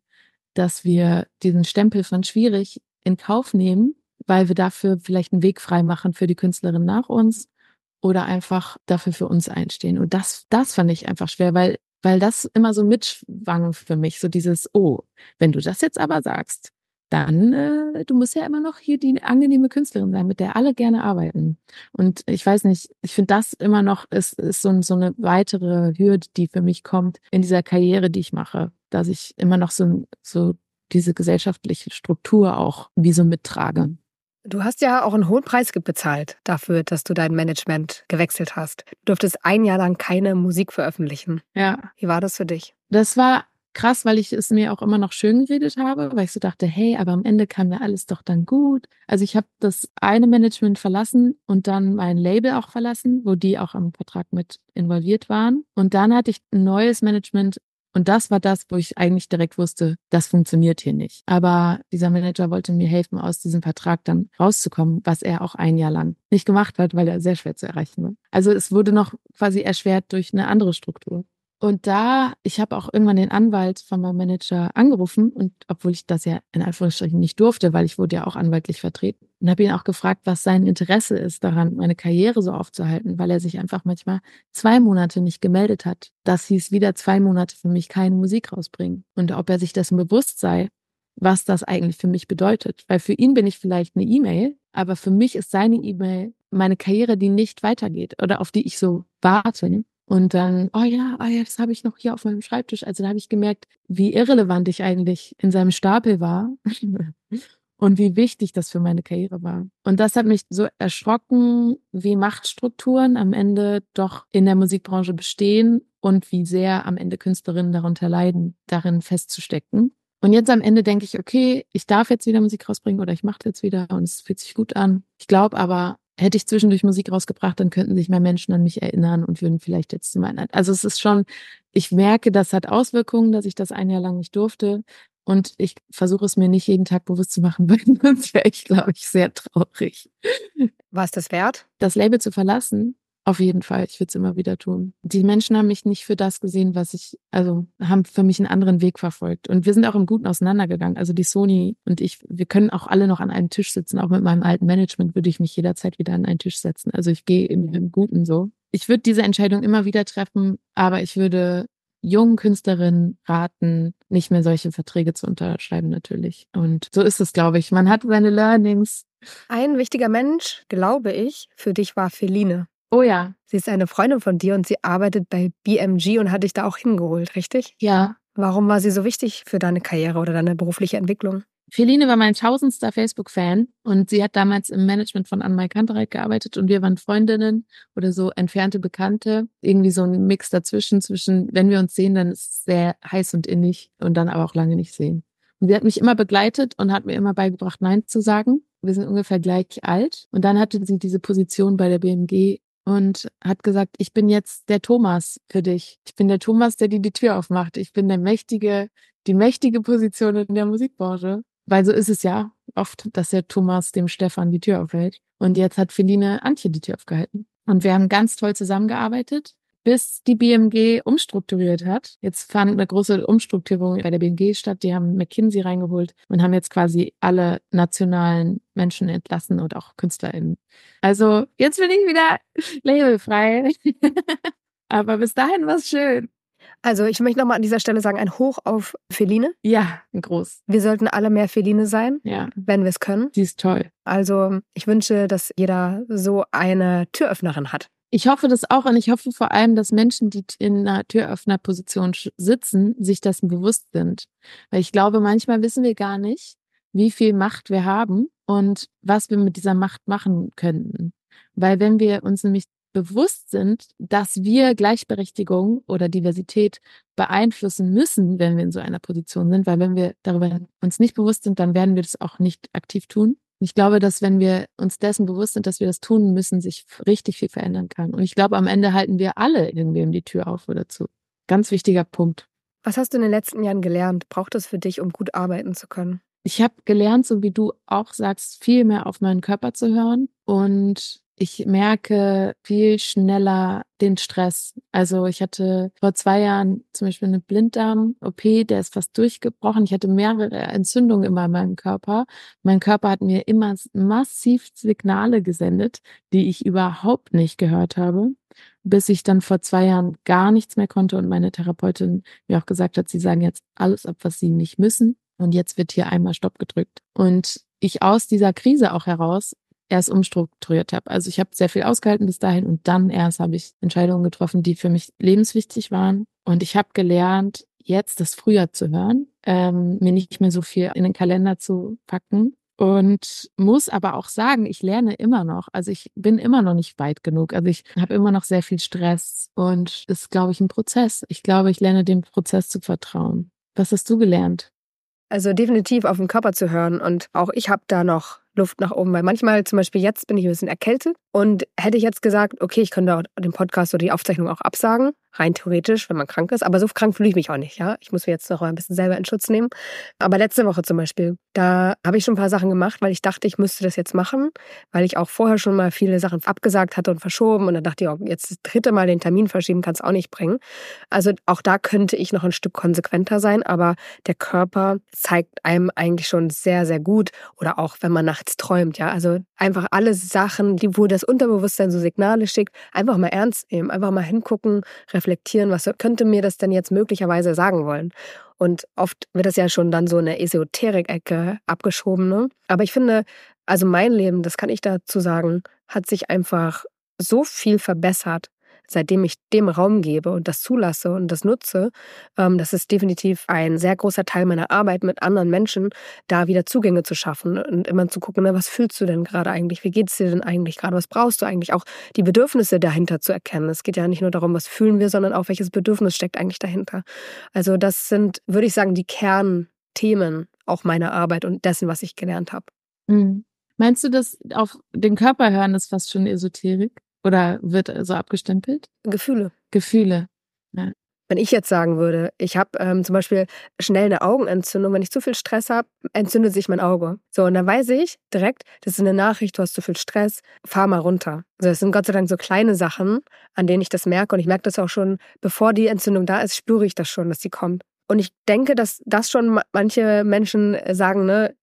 dass wir diesen Stempel von schwierig in Kauf nehmen, weil wir dafür vielleicht einen Weg frei machen für die Künstlerin nach uns oder einfach dafür für uns einstehen. Und das, das fand ich einfach schwer, weil weil das immer so mitschwang für mich, so dieses, oh, wenn du das jetzt aber sagst, dann, äh, du musst ja immer noch hier die angenehme Künstlerin sein, mit der alle gerne arbeiten. Und ich weiß nicht, ich finde das immer noch, ist, ist so, so eine weitere Hürde, die für mich kommt in dieser Karriere, die ich mache, dass ich immer noch so, so diese gesellschaftliche Struktur auch wie so mittrage. Du hast ja auch einen hohen Preis bezahlt dafür, dass du dein Management gewechselt hast. Du durftest ein Jahr lang keine Musik veröffentlichen. Ja. Wie war das für dich? Das war krass, weil ich es mir auch immer noch schön geredet habe, weil ich so dachte, hey, aber am Ende kam mir alles doch dann gut. Also ich habe das eine Management verlassen und dann mein Label auch verlassen, wo die auch am Vertrag mit involviert waren. Und dann hatte ich ein neues Management und das war das, wo ich eigentlich direkt wusste, das funktioniert hier nicht. Aber dieser Manager wollte mir helfen, aus diesem Vertrag dann rauszukommen, was er auch ein Jahr lang nicht gemacht hat, weil er sehr schwer zu erreichen war. Also es wurde noch quasi erschwert durch eine andere Struktur. Und da, ich habe auch irgendwann den Anwalt von meinem Manager angerufen und obwohl ich das ja in Anführungsstrichen nicht durfte, weil ich wurde ja auch anwaltlich vertreten und habe ihn auch gefragt, was sein Interesse ist daran, meine Karriere so aufzuhalten, weil er sich einfach manchmal zwei Monate nicht gemeldet hat. Das hieß wieder zwei Monate für mich keine Musik rausbringen und ob er sich dessen bewusst sei, was das eigentlich für mich bedeutet, weil für ihn bin ich vielleicht eine E-Mail, aber für mich ist seine E-Mail meine Karriere, die nicht weitergeht oder auf die ich so warte. Und dann, oh ja, oh ja, das habe ich noch hier auf meinem Schreibtisch. Also da habe ich gemerkt, wie irrelevant ich eigentlich in seinem Stapel war und wie wichtig das für meine Karriere war. Und das hat mich so erschrocken, wie Machtstrukturen am Ende doch in der Musikbranche bestehen und wie sehr am Ende Künstlerinnen darunter leiden, darin festzustecken. Und jetzt am Ende denke ich, okay, ich darf jetzt wieder Musik rausbringen oder ich mache jetzt wieder und es fühlt sich gut an. Ich glaube aber, hätte ich zwischendurch Musik rausgebracht, dann könnten sich mehr Menschen an mich erinnern und würden vielleicht jetzt zu meinen. Also es ist schon, ich merke, das hat Auswirkungen, dass ich das ein Jahr lang nicht durfte. Und ich versuche es mir nicht jeden Tag bewusst zu machen, weil sonst wäre ich, glaube ich, sehr traurig. War es das wert? Das Label zu verlassen, auf jeden Fall, ich würde es immer wieder tun. Die Menschen haben mich nicht für das gesehen, was ich, also haben für mich einen anderen Weg verfolgt. Und wir sind auch im Guten auseinandergegangen. Also die Sony und ich, wir können auch alle noch an einem Tisch sitzen. Auch mit meinem alten Management würde ich mich jederzeit wieder an einen Tisch setzen. Also ich gehe im, im Guten so. Ich würde diese Entscheidung immer wieder treffen, aber ich würde jungen Künstlerinnen raten, nicht mehr solche Verträge zu unterschreiben natürlich. Und so ist es, glaube ich. Man hat seine Learnings. Ein wichtiger Mensch, glaube ich, für dich war Feline. Oh ja. Sie ist eine Freundin von dir und sie arbeitet bei BMG und hat dich da auch hingeholt, richtig? Ja. Warum war sie so wichtig für deine Karriere oder deine berufliche Entwicklung? Feline war mein tausendster Facebook-Fan und sie hat damals im Management von Anne Kantereit gearbeitet und wir waren Freundinnen oder so entfernte Bekannte. Irgendwie so ein Mix dazwischen, zwischen, wenn wir uns sehen, dann ist es sehr heiß und innig und dann aber auch lange nicht sehen. Und sie hat mich immer begleitet und hat mir immer beigebracht, Nein zu sagen. Wir sind ungefähr gleich alt. Und dann hatte sie diese Position bei der BMG und hat gesagt, ich bin jetzt der Thomas für dich. Ich bin der Thomas, der dir die Tür aufmacht. Ich bin der mächtige, die mächtige Position in der Musikbranche. Weil so ist es ja oft, dass der Thomas dem Stefan die Tür aufhält. Und jetzt hat Feline Antje die Tür aufgehalten. Und wir haben ganz toll zusammengearbeitet. Bis die BMG umstrukturiert hat. Jetzt fand eine große Umstrukturierung bei der BMG statt. Die haben McKinsey reingeholt und haben jetzt quasi alle nationalen Menschen entlassen und auch KünstlerInnen. Also jetzt bin ich wieder labelfrei. Aber bis dahin war es schön. Also ich möchte nochmal an dieser Stelle sagen, ein Hoch auf Feline. Ja, groß. Wir sollten alle mehr Feline sein, ja. wenn wir es können. Sie ist toll. Also ich wünsche, dass jeder so eine Türöffnerin hat. Ich hoffe das auch und ich hoffe vor allem, dass Menschen, die in einer Türöffnerposition sitzen, sich dessen bewusst sind. Weil ich glaube, manchmal wissen wir gar nicht, wie viel Macht wir haben und was wir mit dieser Macht machen könnten. Weil wenn wir uns nämlich bewusst sind, dass wir Gleichberechtigung oder Diversität beeinflussen müssen, wenn wir in so einer Position sind, weil wenn wir darüber uns nicht bewusst sind, dann werden wir das auch nicht aktiv tun. Ich glaube, dass wenn wir uns dessen bewusst sind, dass wir das tun müssen, sich richtig viel verändern kann. Und ich glaube, am Ende halten wir alle irgendwem die Tür auf oder zu. Ganz wichtiger Punkt. Was hast du in den letzten Jahren gelernt? Braucht es für dich, um gut arbeiten zu können? Ich habe gelernt, so wie du auch sagst, viel mehr auf meinen Körper zu hören und ich merke viel schneller den Stress. Also ich hatte vor zwei Jahren zum Beispiel eine Blinddarm-OP, der ist fast durchgebrochen. Ich hatte mehrere Entzündungen immer in meinem Körper. Mein Körper hat mir immer massiv Signale gesendet, die ich überhaupt nicht gehört habe, bis ich dann vor zwei Jahren gar nichts mehr konnte und meine Therapeutin mir auch gesagt hat, sie sagen jetzt alles ab, was sie nicht müssen. Und jetzt wird hier einmal Stopp gedrückt. Und ich aus dieser Krise auch heraus erst umstrukturiert habe. Also ich habe sehr viel ausgehalten bis dahin und dann erst habe ich Entscheidungen getroffen, die für mich lebenswichtig waren. Und ich habe gelernt, jetzt das früher zu hören, ähm, mir nicht mehr so viel in den Kalender zu packen. Und muss aber auch sagen, ich lerne immer noch. Also ich bin immer noch nicht weit genug. Also ich habe immer noch sehr viel Stress und ist, glaube ich, ein Prozess. Ich glaube, ich lerne dem Prozess zu vertrauen. Was hast du gelernt? Also definitiv auf den Körper zu hören. Und auch ich habe da noch Luft nach oben. Weil manchmal, zum Beispiel jetzt, bin ich ein bisschen erkältet und hätte ich jetzt gesagt, okay, ich könnte den Podcast oder die Aufzeichnung auch absagen, rein theoretisch, wenn man krank ist. Aber so krank fühle ich mich auch nicht, ja. Ich muss mir jetzt noch ein bisschen selber in Schutz nehmen. Aber letzte Woche zum Beispiel, da habe ich schon ein paar Sachen gemacht, weil ich dachte, ich müsste das jetzt machen, weil ich auch vorher schon mal viele Sachen abgesagt hatte und verschoben. Und dann dachte ich, auch, jetzt das dritte Mal den Termin verschieben kann es auch nicht bringen. Also auch da könnte ich noch ein Stück konsequenter sein, aber der Körper zeigt einem eigentlich schon sehr, sehr gut. Oder auch, wenn man nachts träumt, ja. Also einfach alle Sachen, die, wo das Unterbewusstsein so Signale schickt, einfach mal ernst nehmen, einfach mal hingucken, reflektieren, was könnte mir das denn jetzt möglicherweise sagen wollen. Und oft wird das ja schon dann so in der Esoterik-Ecke abgeschoben. Ne? Aber ich finde, also mein Leben, das kann ich dazu sagen, hat sich einfach so viel verbessert, seitdem ich dem Raum gebe und das zulasse und das nutze, ähm, das ist definitiv ein sehr großer Teil meiner Arbeit mit anderen Menschen, da wieder Zugänge zu schaffen und immer zu gucken, ne, was fühlst du denn gerade eigentlich? Wie geht es dir denn eigentlich gerade? Was brauchst du eigentlich? Auch die Bedürfnisse dahinter zu erkennen. Es geht ja nicht nur darum, was fühlen wir, sondern auch, welches Bedürfnis steckt eigentlich dahinter. Also das sind, würde ich sagen, die Kernthemen auch meiner Arbeit und dessen, was ich gelernt habe. Mhm. Meinst du, dass auf den Körper hören ist fast schon Esoterik? Oder wird so abgestempelt? Gefühle. Gefühle. Ja. Wenn ich jetzt sagen würde, ich habe ähm, zum Beispiel schnell eine Augenentzündung, wenn ich zu viel Stress habe, entzündet sich mein Auge. So, und dann weiß ich direkt, das ist eine Nachricht, du hast zu viel Stress, fahr mal runter. Also das sind Gott sei Dank so kleine Sachen, an denen ich das merke. Und ich merke das auch schon, bevor die Entzündung da ist, spüre ich das schon, dass sie kommt. Und ich denke, dass das schon manche Menschen sagen, ne,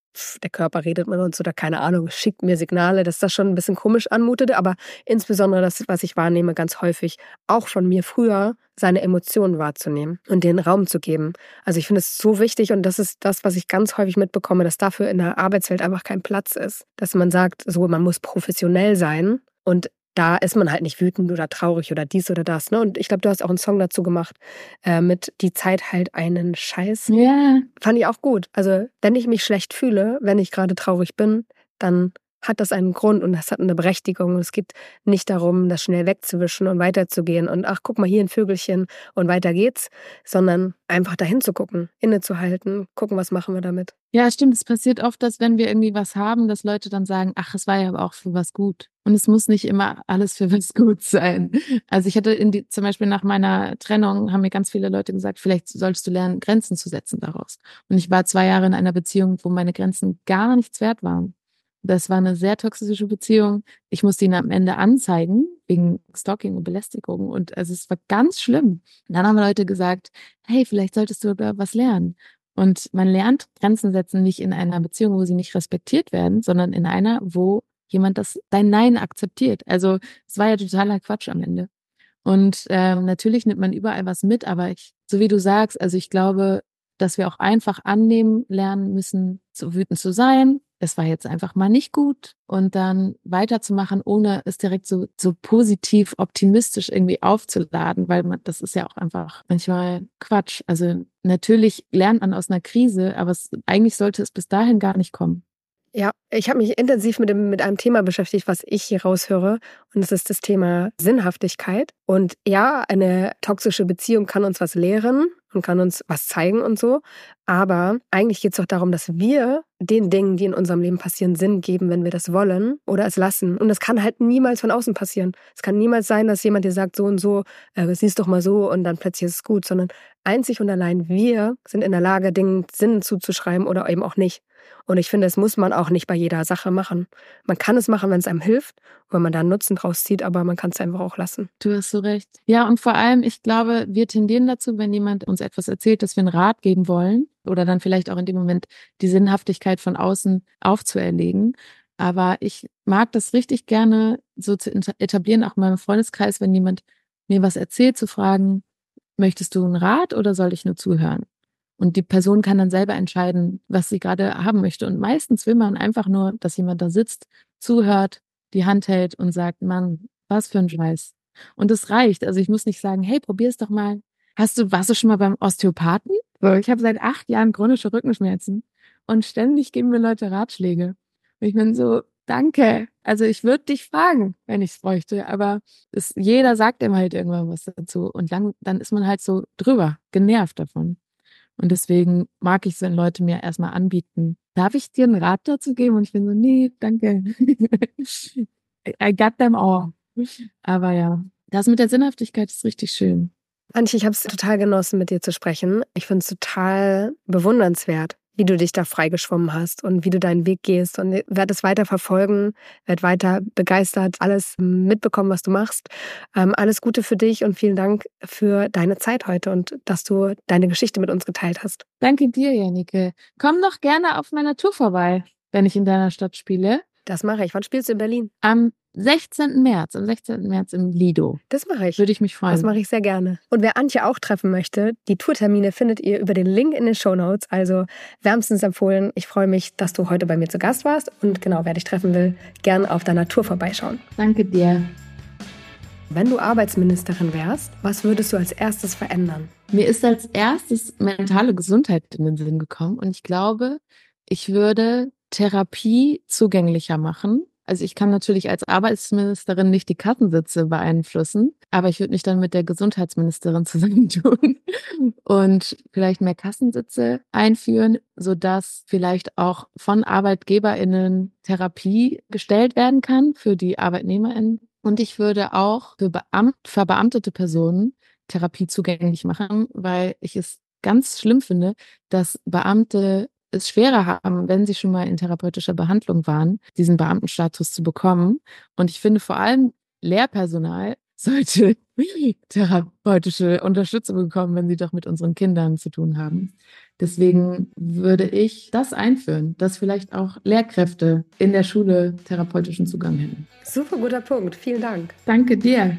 der Körper redet mit uns oder keine Ahnung, schickt mir Signale, dass das schon ein bisschen komisch anmutete, aber insbesondere das, was ich wahrnehme, ganz häufig, auch von mir früher, seine Emotionen wahrzunehmen und den Raum zu geben. Also ich finde es so wichtig und das ist das, was ich ganz häufig mitbekomme, dass dafür in der Arbeitswelt einfach kein Platz ist. Dass man sagt, so, man muss professionell sein und da ist man halt nicht wütend oder traurig oder dies oder das. Ne? Und ich glaube, du hast auch einen Song dazu gemacht äh, mit Die Zeit halt einen Scheiß. Ja. Fand ich auch gut. Also, wenn ich mich schlecht fühle, wenn ich gerade traurig bin, dann hat das einen Grund und das hat eine Berechtigung. Es geht nicht darum, das schnell wegzuwischen und weiterzugehen und ach, guck mal hier ein Vögelchen und weiter geht's, sondern einfach dahin zu gucken, innezuhalten, gucken, was machen wir damit. Ja, stimmt. Es passiert oft, dass wenn wir irgendwie was haben, dass Leute dann sagen, ach, es war ja aber auch für was gut. Und es muss nicht immer alles für was gut sein. Also ich hatte in die, zum Beispiel nach meiner Trennung haben mir ganz viele Leute gesagt, vielleicht sollst du lernen, Grenzen zu setzen daraus. Und ich war zwei Jahre in einer Beziehung, wo meine Grenzen gar nichts wert waren Das war eine sehr toxische Beziehung. Ich musste ihn am Ende anzeigen wegen Stalking und Belästigung und also es war ganz schlimm. Und dann haben Leute gesagt, hey, vielleicht solltest du da was lernen. Und man lernt Grenzen setzen nicht in einer Beziehung, wo sie nicht respektiert werden, sondern in einer, wo jemand das dein Nein akzeptiert. Also es war ja totaler Quatsch am Ende. Und ähm, natürlich nimmt man überall was mit, aber ich, so wie du sagst, also ich glaube, dass wir auch einfach annehmen lernen müssen, so wütend zu sein. Es war jetzt einfach mal nicht gut und dann weiterzumachen, ohne es direkt so, so positiv, optimistisch irgendwie aufzuladen, weil man, das ist ja auch einfach manchmal Quatsch. Also natürlich lernt man aus einer Krise, aber es, eigentlich sollte es bis dahin gar nicht kommen. Ja, ich habe mich intensiv mit, dem, mit einem Thema beschäftigt, was ich hier raushöre. Und das ist das Thema Sinnhaftigkeit. Und ja, eine toxische Beziehung kann uns was lehren und kann uns was zeigen und so. Aber eigentlich geht es doch darum, dass wir den Dingen, die in unserem Leben passieren, Sinn geben, wenn wir das wollen oder es lassen. Und das kann halt niemals von außen passieren. Es kann niemals sein, dass jemand dir sagt, so und so, äh, siehst doch mal so und dann plötzlich ist es gut, sondern einzig und allein wir sind in der Lage, Dingen Sinn zuzuschreiben oder eben auch nicht. Und ich finde, das muss man auch nicht bei jeder Sache machen. Man kann es machen, wenn es einem hilft, wenn man da einen Nutzen draus zieht, aber man kann es einfach auch lassen. Du hast so recht. Ja, und vor allem, ich glaube, wir tendieren dazu, wenn jemand uns etwas erzählt, dass wir einen Rat geben wollen oder dann vielleicht auch in dem Moment die Sinnhaftigkeit von außen aufzuerlegen. Aber ich mag das richtig gerne so zu etablieren, auch in meinem Freundeskreis, wenn jemand mir was erzählt, zu fragen, möchtest du einen Rat oder soll ich nur zuhören? Und die Person kann dann selber entscheiden, was sie gerade haben möchte. Und meistens will man einfach nur, dass jemand da sitzt, zuhört, die Hand hält und sagt, Mann, was für ein Scheiß. Und es reicht. Also ich muss nicht sagen, hey, probier's doch mal. Hast du, warst du schon mal beim Osteopathen? So, ich habe seit acht Jahren chronische Rückenschmerzen und ständig geben mir Leute Ratschläge. Und ich bin so, danke. Also ich würde dich fragen, wenn ich es bräuchte, aber es, jeder sagt immer halt irgendwann was dazu und dann, dann ist man halt so drüber, genervt davon. Und deswegen mag ich es, wenn Leute mir erstmal anbieten, darf ich dir einen Rat dazu geben? Und ich bin so, nee, danke. I got them all. Aber ja, das mit der Sinnhaftigkeit ist richtig schön. Antje, ich habe es total genossen, mit dir zu sprechen. Ich finde es total bewundernswert, wie du dich da freigeschwommen hast und wie du deinen Weg gehst. Und werde es weiter verfolgen, werde weiter begeistert, alles mitbekommen, was du machst. Ähm, alles Gute für dich und vielen Dank für deine Zeit heute und dass du deine Geschichte mit uns geteilt hast. Danke dir, Janike. Komm doch gerne auf meiner Tour vorbei, wenn ich in deiner Stadt spiele. Das mache ich. Wann spielst du in Berlin? Am 16. März, am 16. März im Lido. Das mache ich. Würde ich mich freuen. Das mache ich sehr gerne. Und wer Antje auch treffen möchte, die Tourtermine findet ihr über den Link in den Show Notes. Also wärmstens empfohlen. Ich freue mich, dass du heute bei mir zu Gast warst. Und genau, wer dich treffen will, gern auf deiner Tour vorbeischauen. Danke dir. Wenn du Arbeitsministerin wärst, was würdest du als erstes verändern? Mir ist als erstes mentale Gesundheit in den Sinn gekommen. Und ich glaube, ich würde Therapie zugänglicher machen. Also ich kann natürlich als Arbeitsministerin nicht die Kassensitze beeinflussen, aber ich würde mich dann mit der Gesundheitsministerin zusammentun und vielleicht mehr Kassensitze einführen, sodass vielleicht auch von ArbeitgeberInnen Therapie gestellt werden kann für die ArbeitnehmerInnen. Und ich würde auch für Beamt, verbeamtete Personen Therapie zugänglich machen, weil ich es ganz schlimm finde, dass Beamte es schwerer haben, wenn sie schon mal in therapeutischer Behandlung waren, diesen Beamtenstatus zu bekommen. Und ich finde vor allem Lehrpersonal sollte therapeutische Unterstützung bekommen, wenn sie doch mit unseren Kindern zu tun haben. Deswegen würde ich das einführen, dass vielleicht auch Lehrkräfte in der Schule therapeutischen Zugang hätten. Super guter Punkt. Vielen Dank. Danke dir.